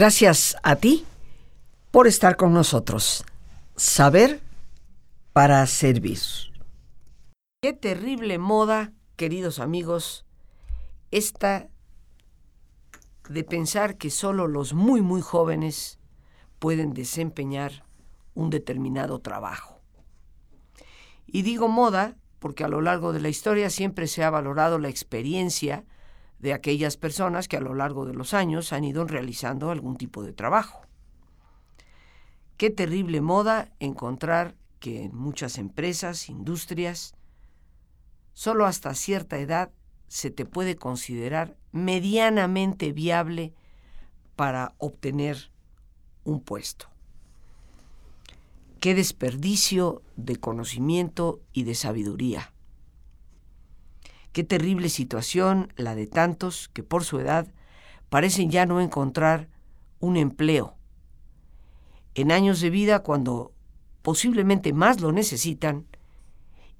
Gracias a ti por estar con nosotros. Saber para servir. Qué terrible moda, queridos amigos, esta de pensar que solo los muy, muy jóvenes pueden desempeñar un determinado trabajo. Y digo moda porque a lo largo de la historia siempre se ha valorado la experiencia de aquellas personas que a lo largo de los años han ido realizando algún tipo de trabajo. Qué terrible moda encontrar que en muchas empresas, industrias, solo hasta cierta edad se te puede considerar medianamente viable para obtener un puesto. Qué desperdicio de conocimiento y de sabiduría. Qué terrible situación la de tantos que por su edad parecen ya no encontrar un empleo. En años de vida cuando posiblemente más lo necesitan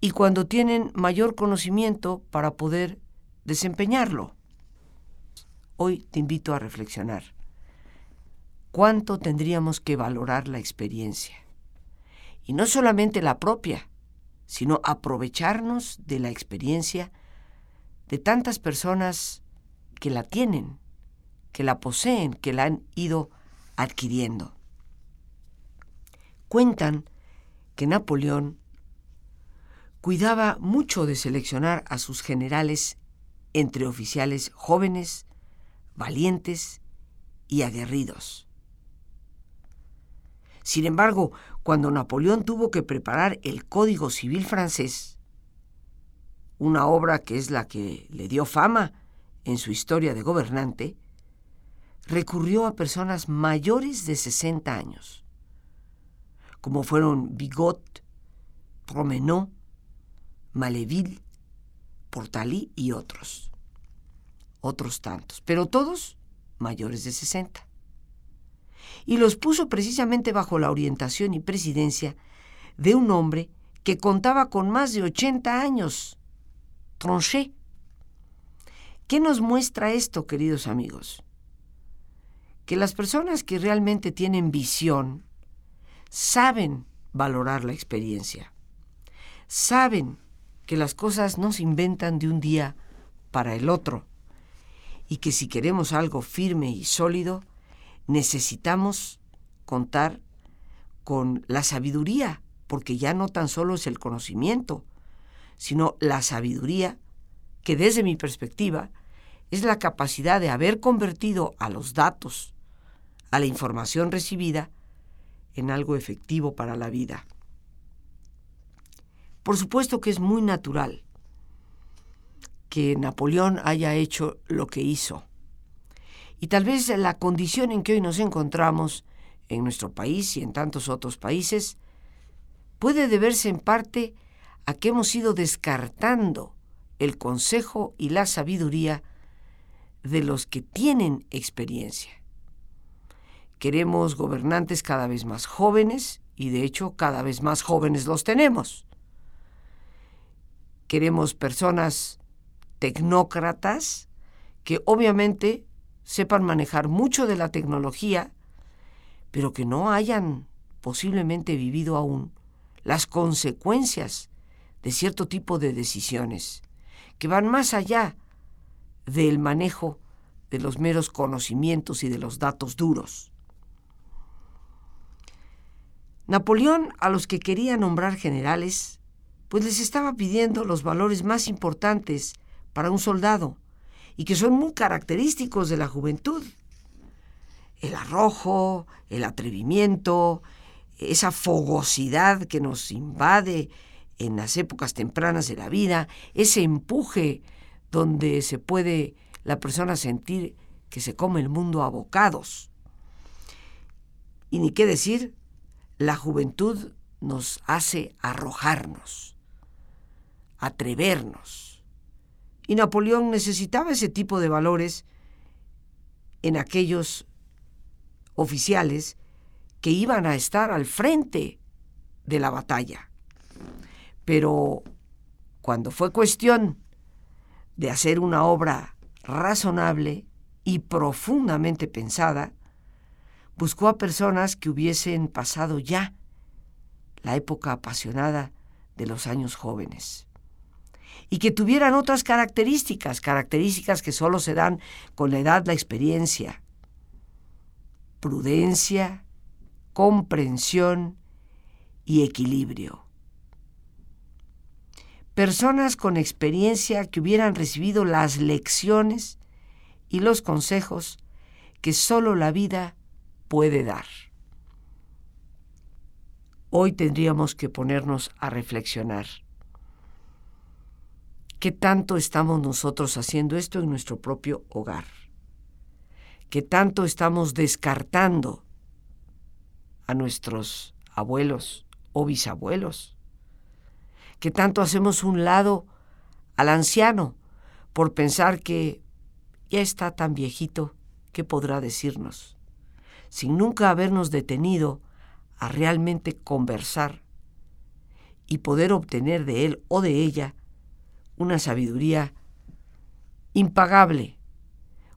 y cuando tienen mayor conocimiento para poder desempeñarlo. Hoy te invito a reflexionar. ¿Cuánto tendríamos que valorar la experiencia? Y no solamente la propia, sino aprovecharnos de la experiencia de tantas personas que la tienen, que la poseen, que la han ido adquiriendo. Cuentan que Napoleón cuidaba mucho de seleccionar a sus generales entre oficiales jóvenes, valientes y aguerridos. Sin embargo, cuando Napoleón tuvo que preparar el Código Civil francés, una obra que es la que le dio fama en su historia de gobernante, recurrió a personas mayores de 60 años, como fueron Bigot, Promenot, Maleville, Portalí y otros. Otros tantos, pero todos mayores de 60. Y los puso precisamente bajo la orientación y presidencia de un hombre que contaba con más de 80 años Tronchet. ¿Qué nos muestra esto, queridos amigos? Que las personas que realmente tienen visión saben valorar la experiencia, saben que las cosas no se inventan de un día para el otro y que si queremos algo firme y sólido, necesitamos contar con la sabiduría, porque ya no tan solo es el conocimiento, sino la sabiduría, que desde mi perspectiva es la capacidad de haber convertido a los datos, a la información recibida, en algo efectivo para la vida. Por supuesto que es muy natural que Napoleón haya hecho lo que hizo. Y tal vez la condición en que hoy nos encontramos en nuestro país y en tantos otros países puede deberse en parte a que hemos ido descartando el consejo y la sabiduría de los que tienen experiencia. Queremos gobernantes cada vez más jóvenes y de hecho cada vez más jóvenes los tenemos. Queremos personas tecnócratas que obviamente sepan manejar mucho de la tecnología, pero que no hayan posiblemente vivido aún las consecuencias de cierto tipo de decisiones que van más allá del manejo de los meros conocimientos y de los datos duros. Napoleón a los que quería nombrar generales, pues les estaba pidiendo los valores más importantes para un soldado y que son muy característicos de la juventud. El arrojo, el atrevimiento, esa fogosidad que nos invade en las épocas tempranas de la vida, ese empuje donde se puede la persona sentir que se come el mundo a bocados. Y ni qué decir, la juventud nos hace arrojarnos, atrevernos. Y Napoleón necesitaba ese tipo de valores en aquellos oficiales que iban a estar al frente de la batalla. Pero cuando fue cuestión de hacer una obra razonable y profundamente pensada, buscó a personas que hubiesen pasado ya la época apasionada de los años jóvenes y que tuvieran otras características, características que solo se dan con la edad, la experiencia, prudencia, comprensión y equilibrio. Personas con experiencia que hubieran recibido las lecciones y los consejos que solo la vida puede dar. Hoy tendríamos que ponernos a reflexionar. ¿Qué tanto estamos nosotros haciendo esto en nuestro propio hogar? ¿Qué tanto estamos descartando a nuestros abuelos o bisabuelos? ¿Qué tanto hacemos un lado al anciano por pensar que ya está tan viejito que podrá decirnos, sin nunca habernos detenido a realmente conversar y poder obtener de él o de ella una sabiduría impagable,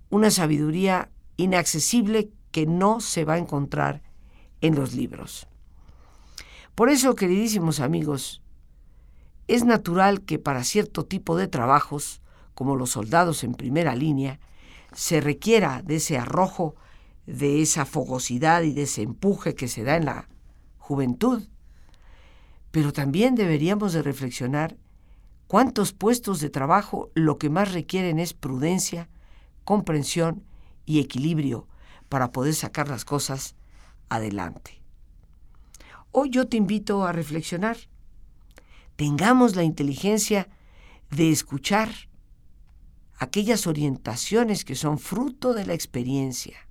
una sabiduría inaccesible que no se va a encontrar en los libros. Por eso, queridísimos amigos, es natural que para cierto tipo de trabajos, como los soldados en primera línea, se requiera de ese arrojo, de esa fogosidad y de ese empuje que se da en la juventud. Pero también deberíamos de reflexionar cuántos puestos de trabajo lo que más requieren es prudencia, comprensión y equilibrio para poder sacar las cosas adelante. Hoy yo te invito a reflexionar. Tengamos la inteligencia de escuchar aquellas orientaciones que son fruto de la experiencia,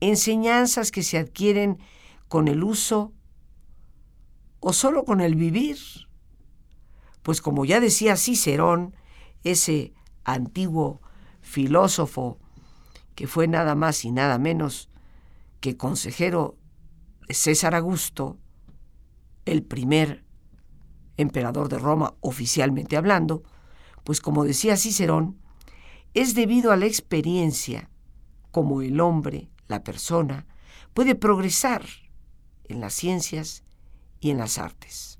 enseñanzas que se adquieren con el uso o solo con el vivir. Pues como ya decía Cicerón, ese antiguo filósofo que fue nada más y nada menos que consejero de César Augusto, el primer emperador de Roma oficialmente hablando, pues como decía Cicerón, es debido a la experiencia como el hombre, la persona, puede progresar en las ciencias y en las artes.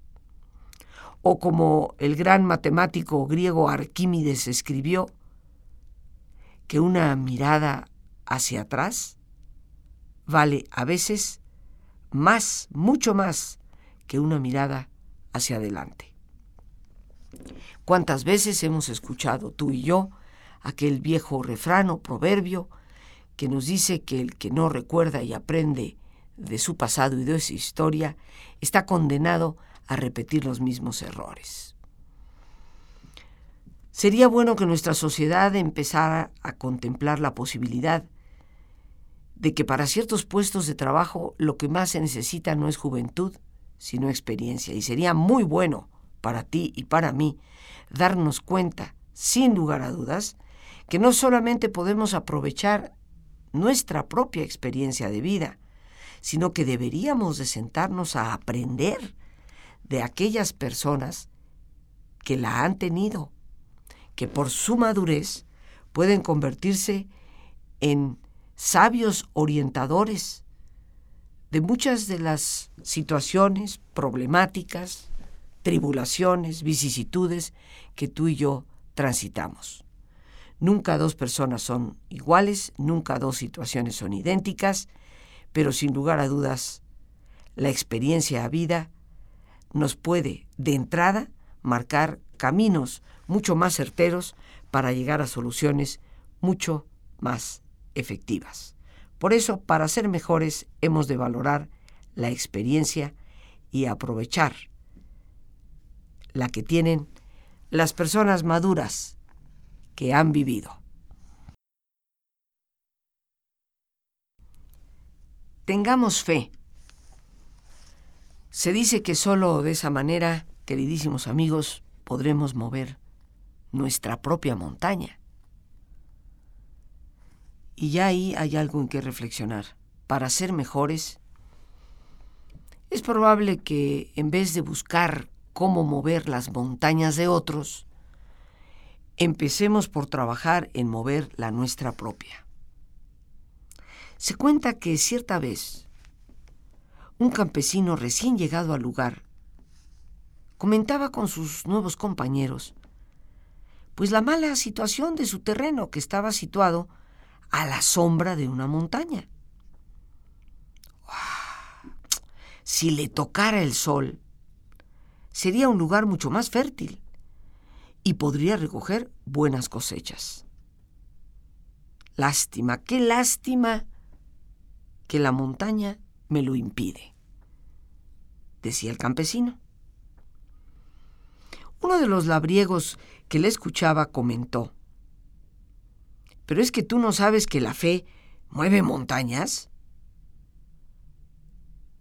O como el gran matemático griego Arquímedes escribió, que una mirada hacia atrás vale a veces más, mucho más que una mirada hacia adelante. ¿Cuántas veces hemos escuchado tú y yo aquel viejo refrán o proverbio que nos dice que el que no recuerda y aprende de su pasado y de su historia está condenado a repetir los mismos errores? Sería bueno que nuestra sociedad empezara a contemplar la posibilidad de que para ciertos puestos de trabajo lo que más se necesita no es juventud, sino experiencia. Y sería muy bueno para ti y para mí darnos cuenta, sin lugar a dudas, que no solamente podemos aprovechar nuestra propia experiencia de vida, sino que deberíamos de sentarnos a aprender de aquellas personas que la han tenido, que por su madurez pueden convertirse en sabios orientadores de muchas de las situaciones problemáticas, tribulaciones, vicisitudes que tú y yo transitamos. Nunca dos personas son iguales, nunca dos situaciones son idénticas, pero sin lugar a dudas, la experiencia a vida nos puede, de entrada, marcar caminos mucho más certeros para llegar a soluciones mucho más efectivas. Por eso, para ser mejores, hemos de valorar la experiencia y aprovechar la que tienen las personas maduras que han vivido. Tengamos fe. Se dice que solo de esa manera, queridísimos amigos, podremos mover nuestra propia montaña. Y ya ahí hay algo en que reflexionar. Para ser mejores, es probable que en vez de buscar cómo mover las montañas de otros, empecemos por trabajar en mover la nuestra propia. Se cuenta que cierta vez un campesino recién llegado al lugar comentaba con sus nuevos compañeros pues la mala situación de su terreno que estaba situado a la sombra de una montaña. Si le tocara el sol, sería un lugar mucho más fértil y podría recoger buenas cosechas. Lástima, qué lástima que la montaña me lo impide, decía el campesino. Uno de los labriegos que le escuchaba comentó, ¿pero es que tú no sabes que la fe mueve montañas?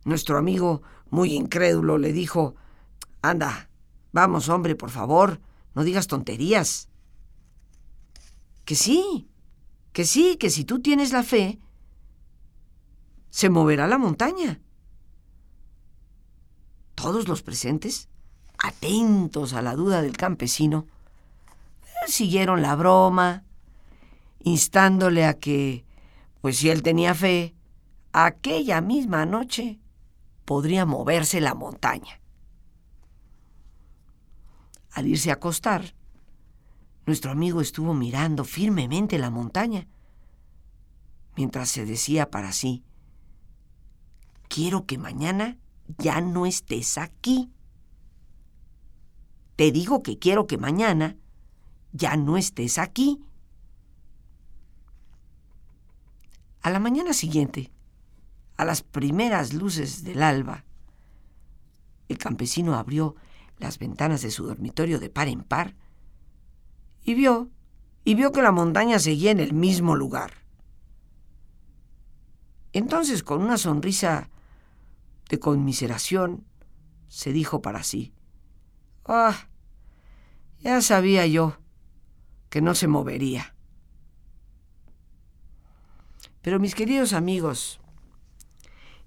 Nuestro amigo, muy incrédulo, le dijo, Anda, vamos hombre, por favor, no digas tonterías. Que sí, que sí, que si tú tienes la fe, se moverá la montaña. Todos los presentes, atentos a la duda del campesino, siguieron la broma, instándole a que, pues si él tenía fe, aquella misma noche podría moverse la montaña. Al irse a acostar, nuestro amigo estuvo mirando firmemente la montaña, mientras se decía para sí, quiero que mañana ya no estés aquí. Te digo que quiero que mañana ya no estés aquí. A la mañana siguiente, a las primeras luces del alba, el campesino abrió las ventanas de su dormitorio de par en par y vio, y vio que la montaña seguía en el mismo lugar. Entonces, con una sonrisa de conmiseración, se dijo para sí, Ah, ya sabía yo que no se movería. Pero mis queridos amigos,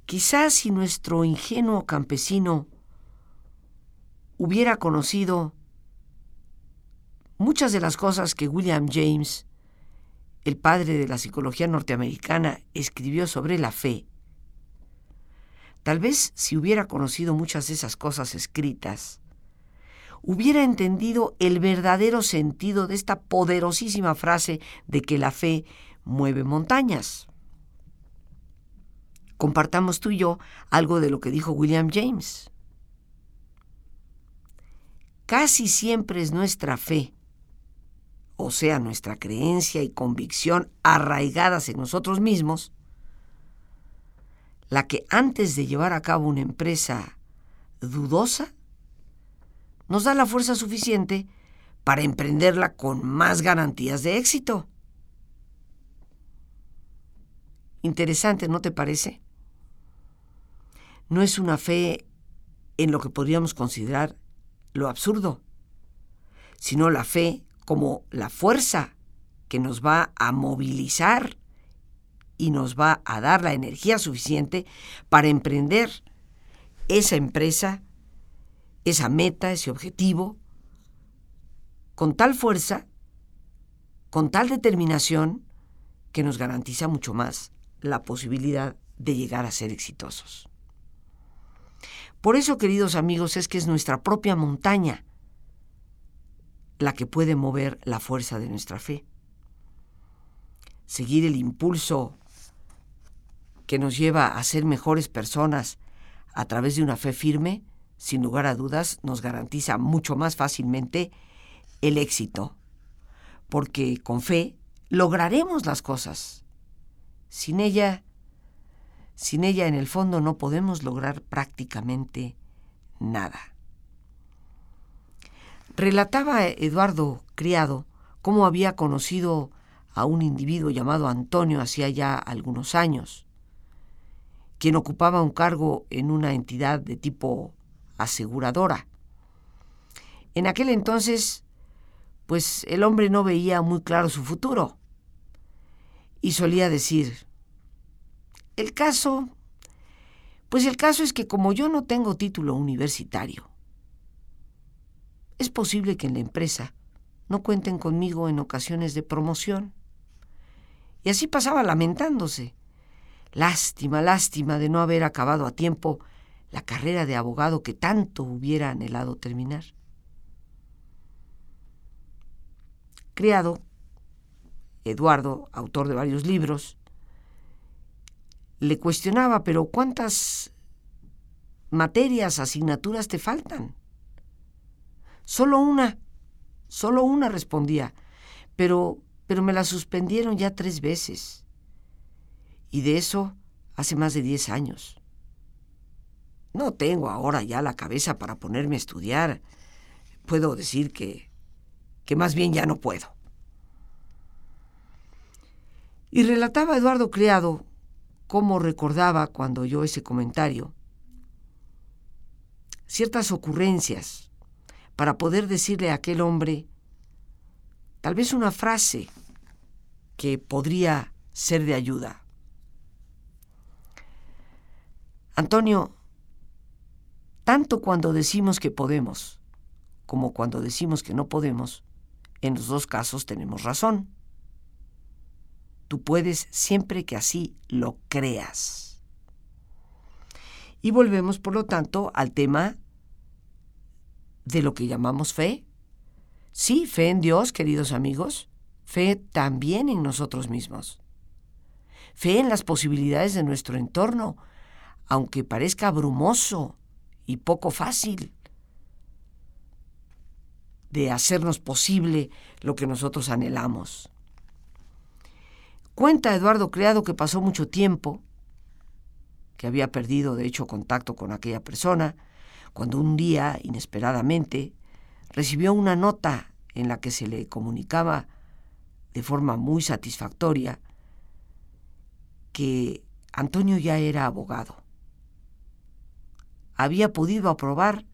quizás si nuestro ingenuo campesino hubiera conocido muchas de las cosas que William James, el padre de la psicología norteamericana, escribió sobre la fe, tal vez si hubiera conocido muchas de esas cosas escritas, hubiera entendido el verdadero sentido de esta poderosísima frase de que la fe mueve montañas. Compartamos tú y yo algo de lo que dijo William James. Casi siempre es nuestra fe, o sea, nuestra creencia y convicción arraigadas en nosotros mismos, la que antes de llevar a cabo una empresa dudosa, nos da la fuerza suficiente para emprenderla con más garantías de éxito. Interesante, ¿no te parece? No es una fe en lo que podríamos considerar lo absurdo, sino la fe como la fuerza que nos va a movilizar y nos va a dar la energía suficiente para emprender esa empresa esa meta, ese objetivo, con tal fuerza, con tal determinación, que nos garantiza mucho más la posibilidad de llegar a ser exitosos. Por eso, queridos amigos, es que es nuestra propia montaña la que puede mover la fuerza de nuestra fe. Seguir el impulso que nos lleva a ser mejores personas a través de una fe firme sin lugar a dudas, nos garantiza mucho más fácilmente el éxito, porque con fe lograremos las cosas. Sin ella, sin ella en el fondo no podemos lograr prácticamente nada. Relataba Eduardo Criado cómo había conocido a un individuo llamado Antonio hacía ya algunos años, quien ocupaba un cargo en una entidad de tipo aseguradora. En aquel entonces, pues el hombre no veía muy claro su futuro y solía decir, el caso, pues el caso es que como yo no tengo título universitario, es posible que en la empresa no cuenten conmigo en ocasiones de promoción. Y así pasaba lamentándose, Lástima, lástima de no haber acabado a tiempo la carrera de abogado que tanto hubiera anhelado terminar. Criado, Eduardo, autor de varios libros, le cuestionaba, pero ¿cuántas materias, asignaturas te faltan? Solo una, solo una respondía, pero, pero me la suspendieron ya tres veces. Y de eso hace más de diez años. No tengo ahora ya la cabeza para ponerme a estudiar. Puedo decir que, que más bien ya no puedo. Y relataba Eduardo Criado cómo recordaba cuando oyó ese comentario ciertas ocurrencias para poder decirle a aquel hombre tal vez una frase que podría ser de ayuda. Antonio, tanto cuando decimos que podemos como cuando decimos que no podemos, en los dos casos tenemos razón. Tú puedes siempre que así lo creas. Y volvemos, por lo tanto, al tema de lo que llamamos fe. Sí, fe en Dios, queridos amigos, fe también en nosotros mismos. Fe en las posibilidades de nuestro entorno, aunque parezca abrumoso y poco fácil de hacernos posible lo que nosotros anhelamos. Cuenta Eduardo Creado que pasó mucho tiempo, que había perdido de hecho contacto con aquella persona, cuando un día, inesperadamente, recibió una nota en la que se le comunicaba de forma muy satisfactoria que Antonio ya era abogado. Había podido aprobar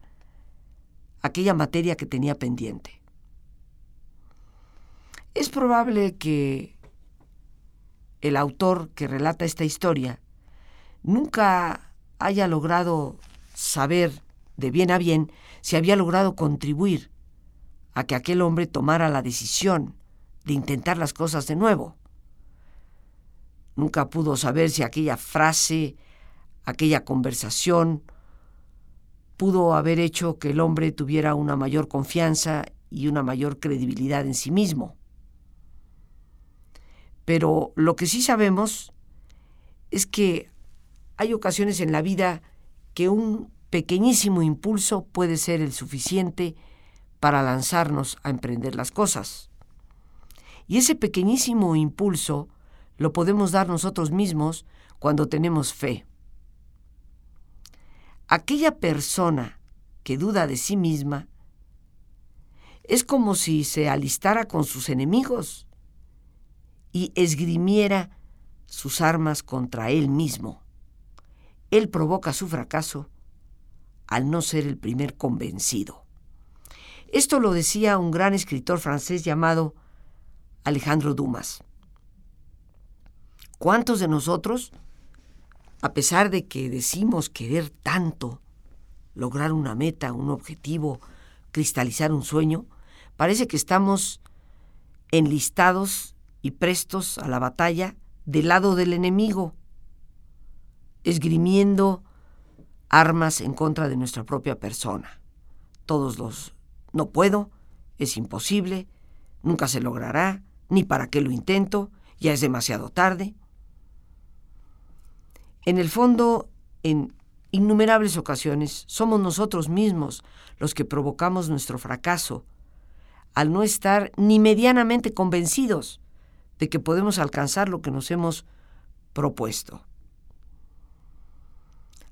aquella materia que tenía pendiente. Es probable que el autor que relata esta historia nunca haya logrado saber de bien a bien si había logrado contribuir a que aquel hombre tomara la decisión de intentar las cosas de nuevo. Nunca pudo saber si aquella frase, aquella conversación, pudo haber hecho que el hombre tuviera una mayor confianza y una mayor credibilidad en sí mismo. Pero lo que sí sabemos es que hay ocasiones en la vida que un pequeñísimo impulso puede ser el suficiente para lanzarnos a emprender las cosas. Y ese pequeñísimo impulso lo podemos dar nosotros mismos cuando tenemos fe. Aquella persona que duda de sí misma es como si se alistara con sus enemigos y esgrimiera sus armas contra él mismo. Él provoca su fracaso al no ser el primer convencido. Esto lo decía un gran escritor francés llamado Alejandro Dumas. ¿Cuántos de nosotros, a pesar de que decimos querer tanto, lograr una meta, un objetivo, cristalizar un sueño, parece que estamos enlistados y prestos a la batalla del lado del enemigo, esgrimiendo armas en contra de nuestra propia persona. Todos los no puedo, es imposible, nunca se logrará, ni para qué lo intento, ya es demasiado tarde. En el fondo, en innumerables ocasiones, somos nosotros mismos los que provocamos nuestro fracaso al no estar ni medianamente convencidos de que podemos alcanzar lo que nos hemos propuesto.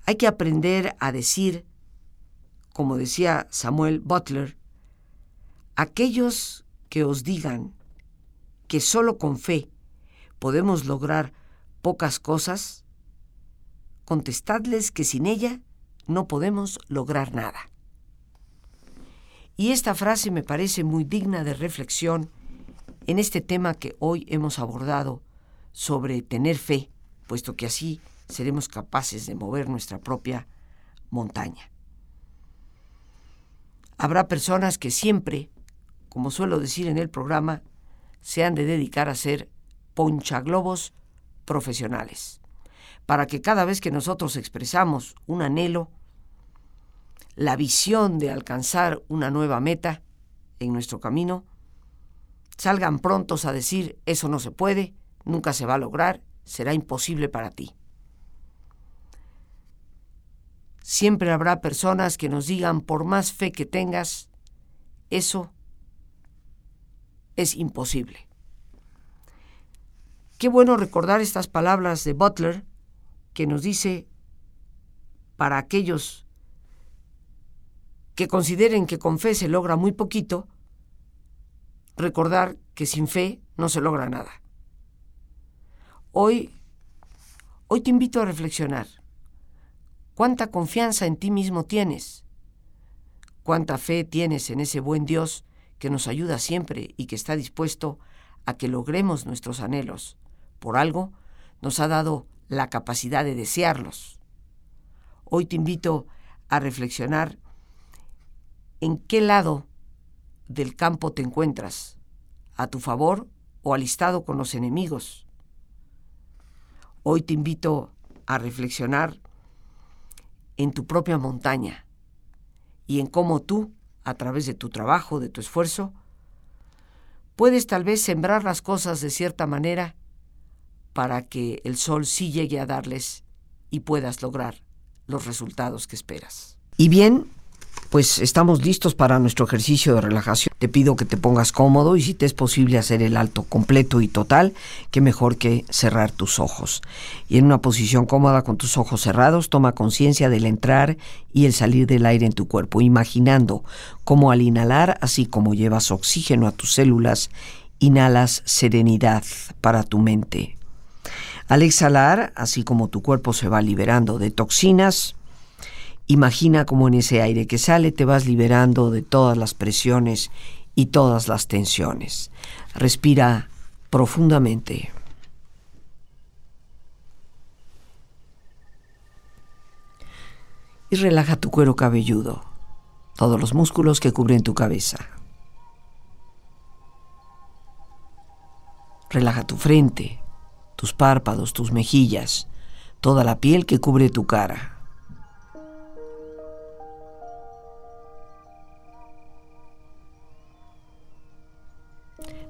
Hay que aprender a decir, como decía Samuel Butler, aquellos que os digan que solo con fe podemos lograr pocas cosas, contestadles que sin ella no podemos lograr nada. Y esta frase me parece muy digna de reflexión en este tema que hoy hemos abordado sobre tener fe, puesto que así seremos capaces de mover nuestra propia montaña. Habrá personas que siempre, como suelo decir en el programa, se han de dedicar a ser ponchaglobos profesionales, para que cada vez que nosotros expresamos un anhelo, la visión de alcanzar una nueva meta en nuestro camino, salgan prontos a decir, eso no se puede, nunca se va a lograr, será imposible para ti. Siempre habrá personas que nos digan, por más fe que tengas, eso es imposible. Qué bueno recordar estas palabras de Butler que nos dice para aquellos que consideren que con fe se logra muy poquito, recordar que sin fe no se logra nada. Hoy, hoy te invito a reflexionar. ¿Cuánta confianza en ti mismo tienes? ¿Cuánta fe tienes en ese buen Dios que nos ayuda siempre y que está dispuesto a que logremos nuestros anhelos? Por algo, nos ha dado la capacidad de desearlos. Hoy te invito a reflexionar en qué lado del campo te encuentras, a tu favor o alistado con los enemigos. Hoy te invito a reflexionar en tu propia montaña y en cómo tú, a través de tu trabajo, de tu esfuerzo, puedes tal vez sembrar las cosas de cierta manera para que el sol sí llegue a darles y puedas lograr los resultados que esperas. Y bien, pues estamos listos para nuestro ejercicio de relajación. Te pido que te pongas cómodo y si te es posible hacer el alto completo y total, que mejor que cerrar tus ojos. Y en una posición cómoda con tus ojos cerrados, toma conciencia del entrar y el salir del aire en tu cuerpo, imaginando cómo al inhalar, así como llevas oxígeno a tus células, inhalas serenidad para tu mente. Al exhalar, así como tu cuerpo se va liberando de toxinas, Imagina cómo en ese aire que sale te vas liberando de todas las presiones y todas las tensiones. Respira profundamente. Y relaja tu cuero cabelludo, todos los músculos que cubren tu cabeza. Relaja tu frente, tus párpados, tus mejillas, toda la piel que cubre tu cara.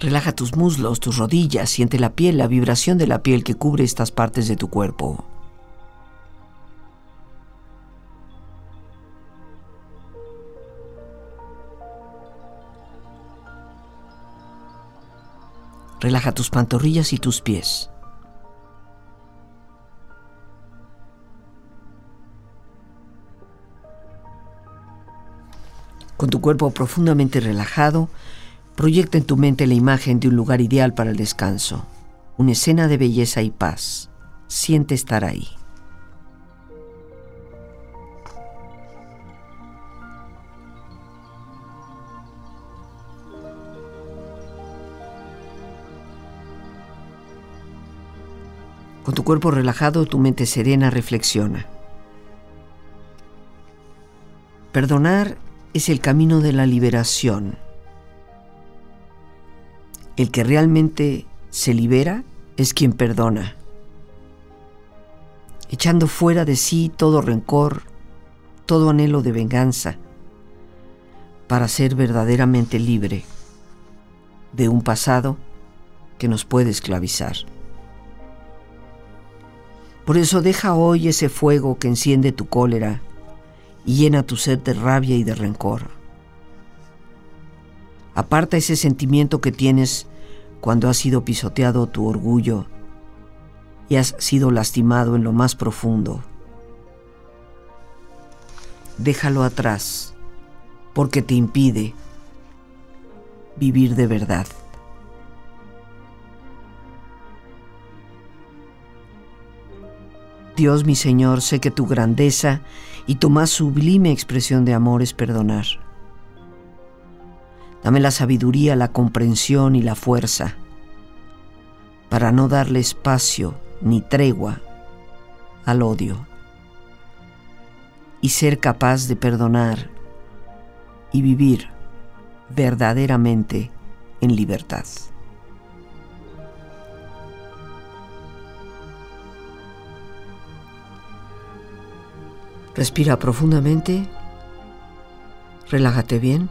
Relaja tus muslos, tus rodillas, siente la piel, la vibración de la piel que cubre estas partes de tu cuerpo. Relaja tus pantorrillas y tus pies. Con tu cuerpo profundamente relajado, Proyecta en tu mente la imagen de un lugar ideal para el descanso, una escena de belleza y paz. Siente estar ahí. Con tu cuerpo relajado, tu mente serena reflexiona. Perdonar es el camino de la liberación el que realmente se libera es quien perdona, echando fuera de sí todo rencor, todo anhelo de venganza, para ser verdaderamente libre de un pasado que nos puede esclavizar. Por eso deja hoy ese fuego que enciende tu cólera y llena tu sed de rabia y de rencor. Aparta ese sentimiento que tienes cuando has sido pisoteado tu orgullo y has sido lastimado en lo más profundo. Déjalo atrás porque te impide vivir de verdad. Dios mi Señor, sé que tu grandeza y tu más sublime expresión de amor es perdonar. Dame la sabiduría, la comprensión y la fuerza para no darle espacio ni tregua al odio y ser capaz de perdonar y vivir verdaderamente en libertad. Respira profundamente, relájate bien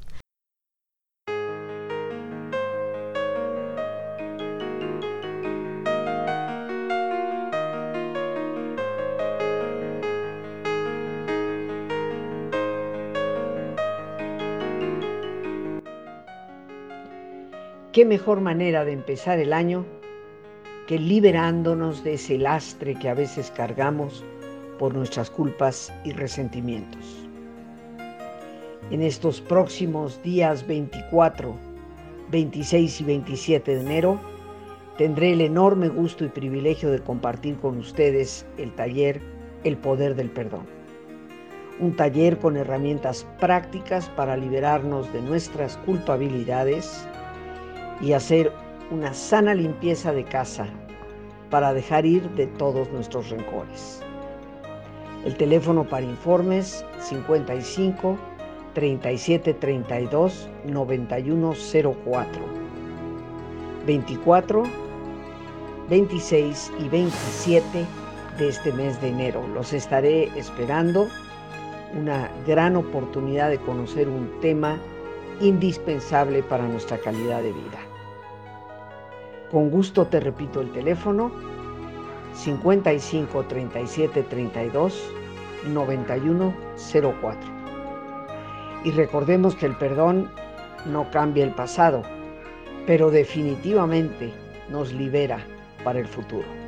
¿Qué mejor manera de empezar el año que liberándonos de ese lastre que a veces cargamos por nuestras culpas y resentimientos? En estos próximos días 24, 26 y 27 de enero, tendré el enorme gusto y privilegio de compartir con ustedes el taller El Poder del Perdón. Un taller con herramientas prácticas para liberarnos de nuestras culpabilidades, y hacer una sana limpieza de casa para dejar ir de todos nuestros rencores. El teléfono para informes 55 37 32 9104 24 26 y 27 de este mes de enero. Los estaré esperando. Una gran oportunidad de conocer un tema indispensable para nuestra calidad de vida. Con gusto te repito el teléfono 55 37 32 91 04. Y recordemos que el perdón no cambia el pasado, pero definitivamente nos libera para el futuro.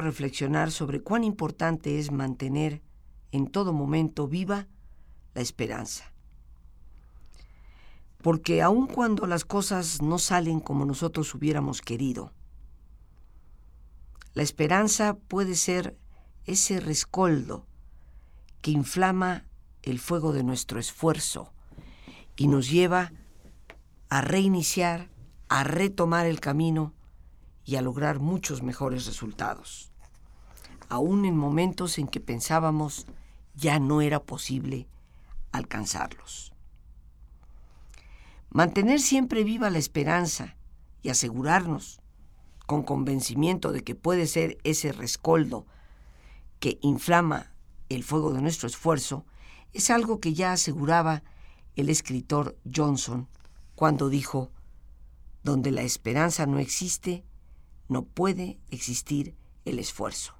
Reflexionar sobre cuán importante es mantener en todo momento viva la esperanza. Porque aun cuando las cosas no salen como nosotros hubiéramos querido, la esperanza puede ser ese rescoldo que inflama el fuego de nuestro esfuerzo y nos lleva a reiniciar, a retomar el camino y a lograr muchos mejores resultados, aún en momentos en que pensábamos ya no era posible alcanzarlos. Mantener siempre viva la esperanza y asegurarnos, con convencimiento de que puede ser ese rescoldo que inflama el fuego de nuestro esfuerzo, es algo que ya aseguraba el escritor Johnson cuando dijo, donde la esperanza no existe, no puede existir el esfuerzo.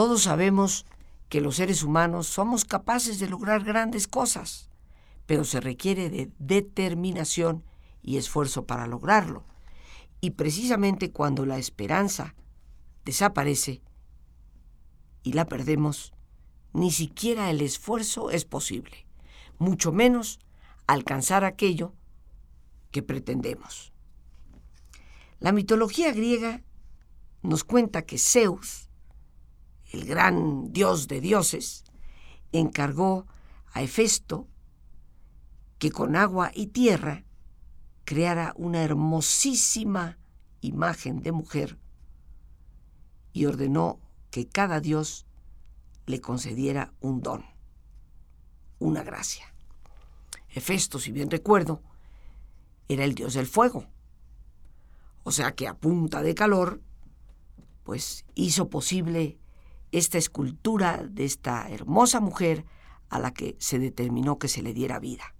Todos sabemos que los seres humanos somos capaces de lograr grandes cosas, pero se requiere de determinación y esfuerzo para lograrlo. Y precisamente cuando la esperanza desaparece y la perdemos, ni siquiera el esfuerzo es posible, mucho menos alcanzar aquello que pretendemos. La mitología griega nos cuenta que Zeus, el gran dios de dioses, encargó a Hefesto que con agua y tierra creara una hermosísima imagen de mujer y ordenó que cada dios le concediera un don, una gracia. Hefesto, si bien recuerdo, era el dios del fuego. O sea que a punta de calor, pues hizo posible esta escultura de esta hermosa mujer a la que se determinó que se le diera vida.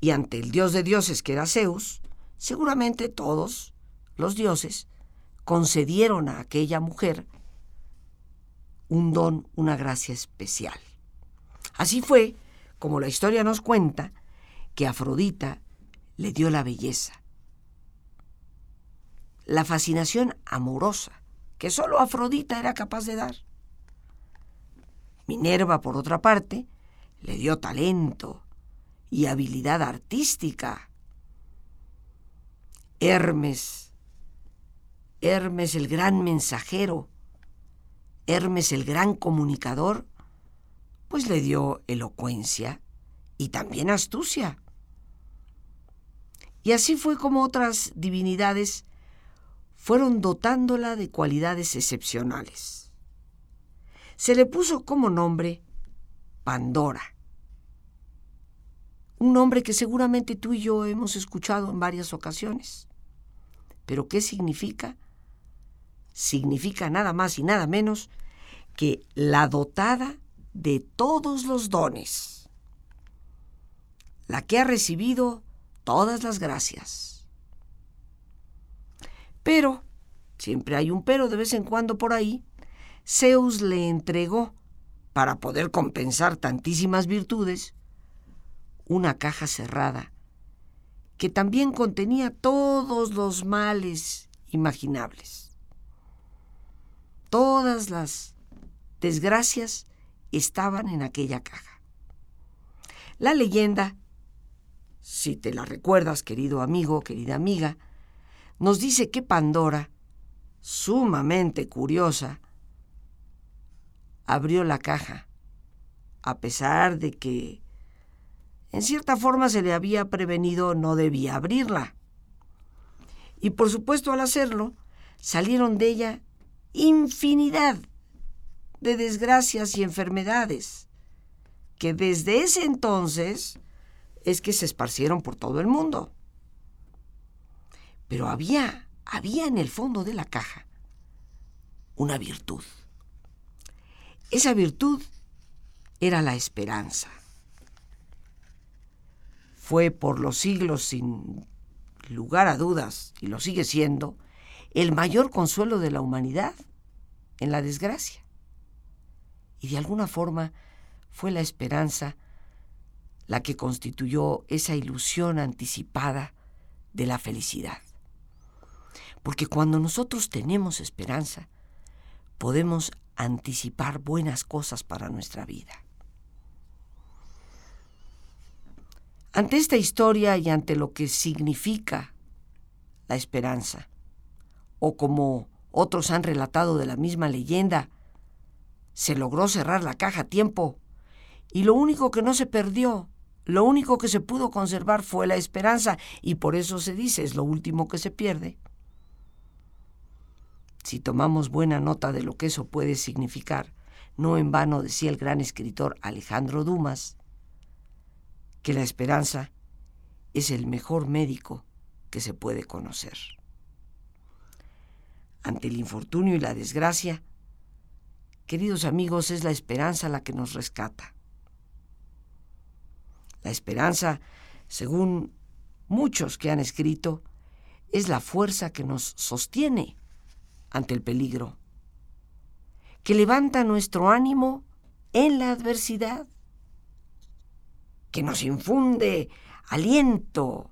Y ante el dios de dioses que era Zeus, seguramente todos los dioses concedieron a aquella mujer un don, una gracia especial. Así fue como la historia nos cuenta que Afrodita le dio la belleza, la fascinación amorosa que sólo Afrodita era capaz de dar. Minerva, por otra parte, le dio talento y habilidad artística. Hermes, Hermes el gran mensajero, Hermes el gran comunicador, pues le dio elocuencia y también astucia. Y así fue como otras divinidades fueron dotándola de cualidades excepcionales. Se le puso como nombre Pandora, un nombre que seguramente tú y yo hemos escuchado en varias ocasiones. Pero ¿qué significa? Significa nada más y nada menos que la dotada de todos los dones, la que ha recibido todas las gracias. Pero, siempre hay un pero de vez en cuando por ahí, Zeus le entregó, para poder compensar tantísimas virtudes, una caja cerrada que también contenía todos los males imaginables. Todas las desgracias estaban en aquella caja. La leyenda, si te la recuerdas, querido amigo, querida amiga, nos dice que Pandora, sumamente curiosa, abrió la caja, a pesar de que en cierta forma se le había prevenido no debía abrirla. Y por supuesto al hacerlo, salieron de ella infinidad de desgracias y enfermedades, que desde ese entonces es que se esparcieron por todo el mundo. Pero había, había en el fondo de la caja una virtud. Esa virtud era la esperanza. Fue por los siglos, sin lugar a dudas, y lo sigue siendo, el mayor consuelo de la humanidad en la desgracia y de alguna forma fue la esperanza la que constituyó esa ilusión anticipada de la felicidad. Porque cuando nosotros tenemos esperanza, podemos anticipar buenas cosas para nuestra vida. Ante esta historia y ante lo que significa la esperanza, o como otros han relatado de la misma leyenda, se logró cerrar la caja a tiempo y lo único que no se perdió, lo único que se pudo conservar fue la esperanza y por eso se dice es lo último que se pierde. Si tomamos buena nota de lo que eso puede significar, no en vano decía el gran escritor Alejandro Dumas, que la esperanza es el mejor médico que se puede conocer. Ante el infortunio y la desgracia, Queridos amigos, es la esperanza la que nos rescata. La esperanza, según muchos que han escrito, es la fuerza que nos sostiene ante el peligro, que levanta nuestro ánimo en la adversidad, que nos infunde aliento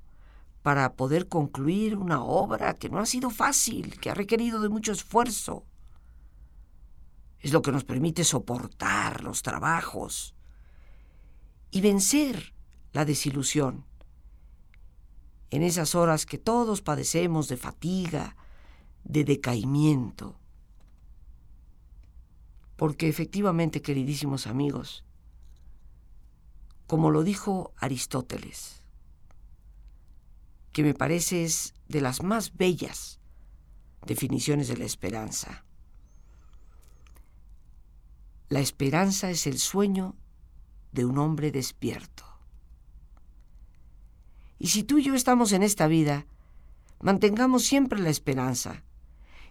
para poder concluir una obra que no ha sido fácil, que ha requerido de mucho esfuerzo. Es lo que nos permite soportar los trabajos y vencer la desilusión en esas horas que todos padecemos de fatiga, de decaimiento. Porque efectivamente, queridísimos amigos, como lo dijo Aristóteles, que me parece es de las más bellas definiciones de la esperanza. La esperanza es el sueño de un hombre despierto. Y si tú y yo estamos en esta vida, mantengamos siempre la esperanza,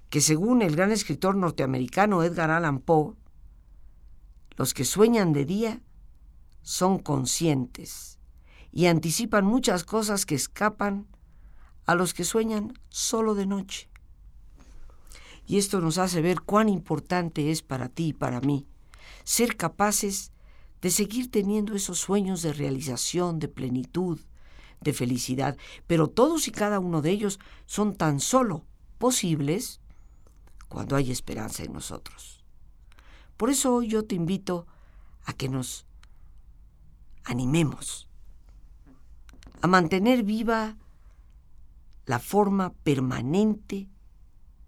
que según el gran escritor norteamericano Edgar Allan Poe, los que sueñan de día son conscientes y anticipan muchas cosas que escapan a los que sueñan solo de noche. Y esto nos hace ver cuán importante es para ti y para mí ser capaces de seguir teniendo esos sueños de realización, de plenitud, de felicidad, pero todos y cada uno de ellos son tan solo posibles cuando hay esperanza en nosotros. Por eso hoy yo te invito a que nos animemos a mantener viva la forma permanente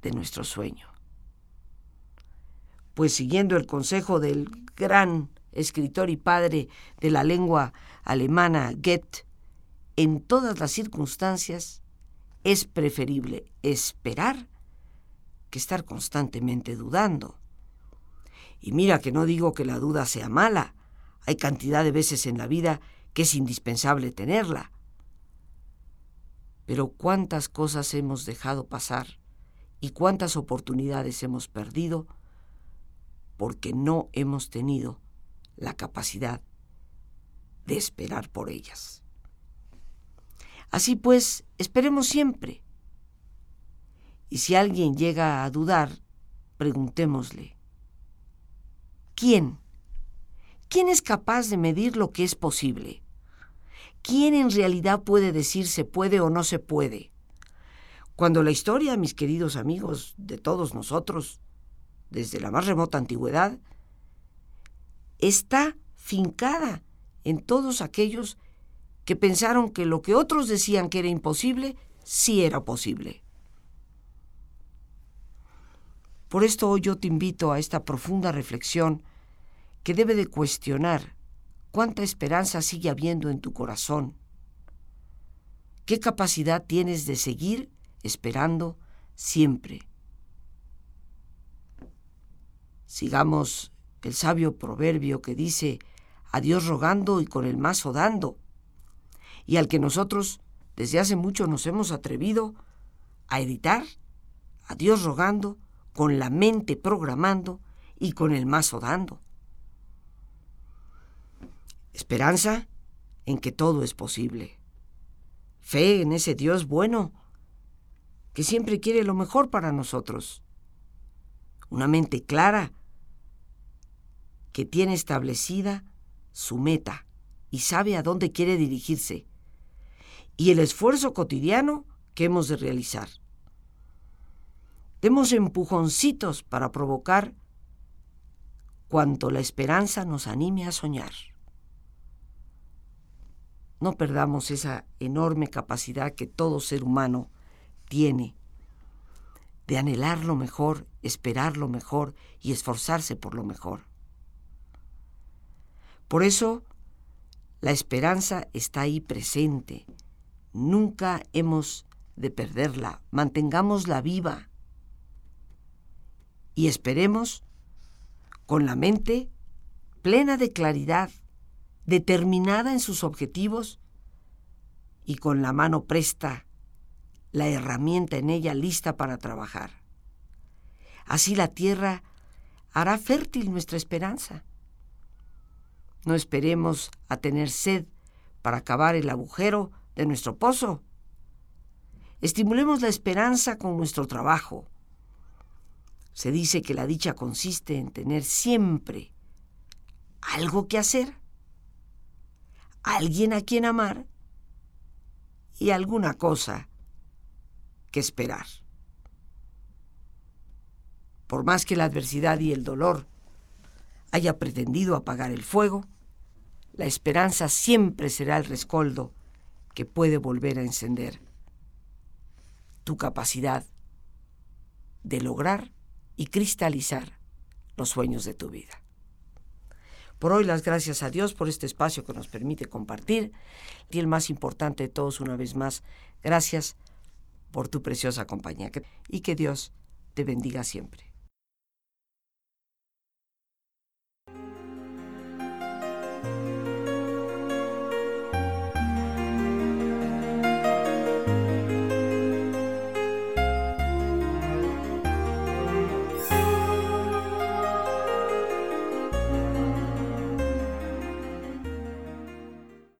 de nuestro sueño. Pues siguiendo el consejo del gran escritor y padre de la lengua alemana Goethe, en todas las circunstancias es preferible esperar que estar constantemente dudando. Y mira que no digo que la duda sea mala, hay cantidad de veces en la vida que es indispensable tenerla. Pero cuántas cosas hemos dejado pasar y cuántas oportunidades hemos perdido porque no hemos tenido la capacidad de esperar por ellas. Así pues, esperemos siempre. Y si alguien llega a dudar, preguntémosle, ¿quién? ¿Quién es capaz de medir lo que es posible? ¿Quién en realidad puede decir se puede o no se puede? Cuando la historia, mis queridos amigos, de todos nosotros, desde la más remota antigüedad, está fincada en todos aquellos que pensaron que lo que otros decían que era imposible, sí era posible. Por esto hoy yo te invito a esta profunda reflexión que debe de cuestionar cuánta esperanza sigue habiendo en tu corazón, qué capacidad tienes de seguir esperando siempre. Sigamos el sabio proverbio que dice, a Dios rogando y con el mazo dando y al que nosotros desde hace mucho nos hemos atrevido a editar, a Dios rogando, con la mente programando y con el mazo dando. Esperanza en que todo es posible. Fe en ese Dios bueno que siempre quiere lo mejor para nosotros. Una mente clara que tiene establecida su meta y sabe a dónde quiere dirigirse y el esfuerzo cotidiano que hemos de realizar. Demos empujoncitos para provocar cuanto la esperanza nos anime a soñar. No perdamos esa enorme capacidad que todo ser humano tiene de anhelar lo mejor, esperar lo mejor y esforzarse por lo mejor. Por eso, la esperanza está ahí presente, Nunca hemos de perderla, mantengámosla viva y esperemos con la mente plena de claridad, determinada en sus objetivos y con la mano presta, la herramienta en ella lista para trabajar. Así la tierra hará fértil nuestra esperanza. No esperemos a tener sed para acabar el agujero de nuestro pozo. Estimulemos la esperanza con nuestro trabajo. Se dice que la dicha consiste en tener siempre algo que hacer, alguien a quien amar y alguna cosa que esperar. Por más que la adversidad y el dolor haya pretendido apagar el fuego, la esperanza siempre será el rescoldo que puede volver a encender tu capacidad de lograr y cristalizar los sueños de tu vida. Por hoy las gracias a Dios por este espacio que nos permite compartir y el más importante de todos una vez más, gracias por tu preciosa compañía y que Dios te bendiga siempre.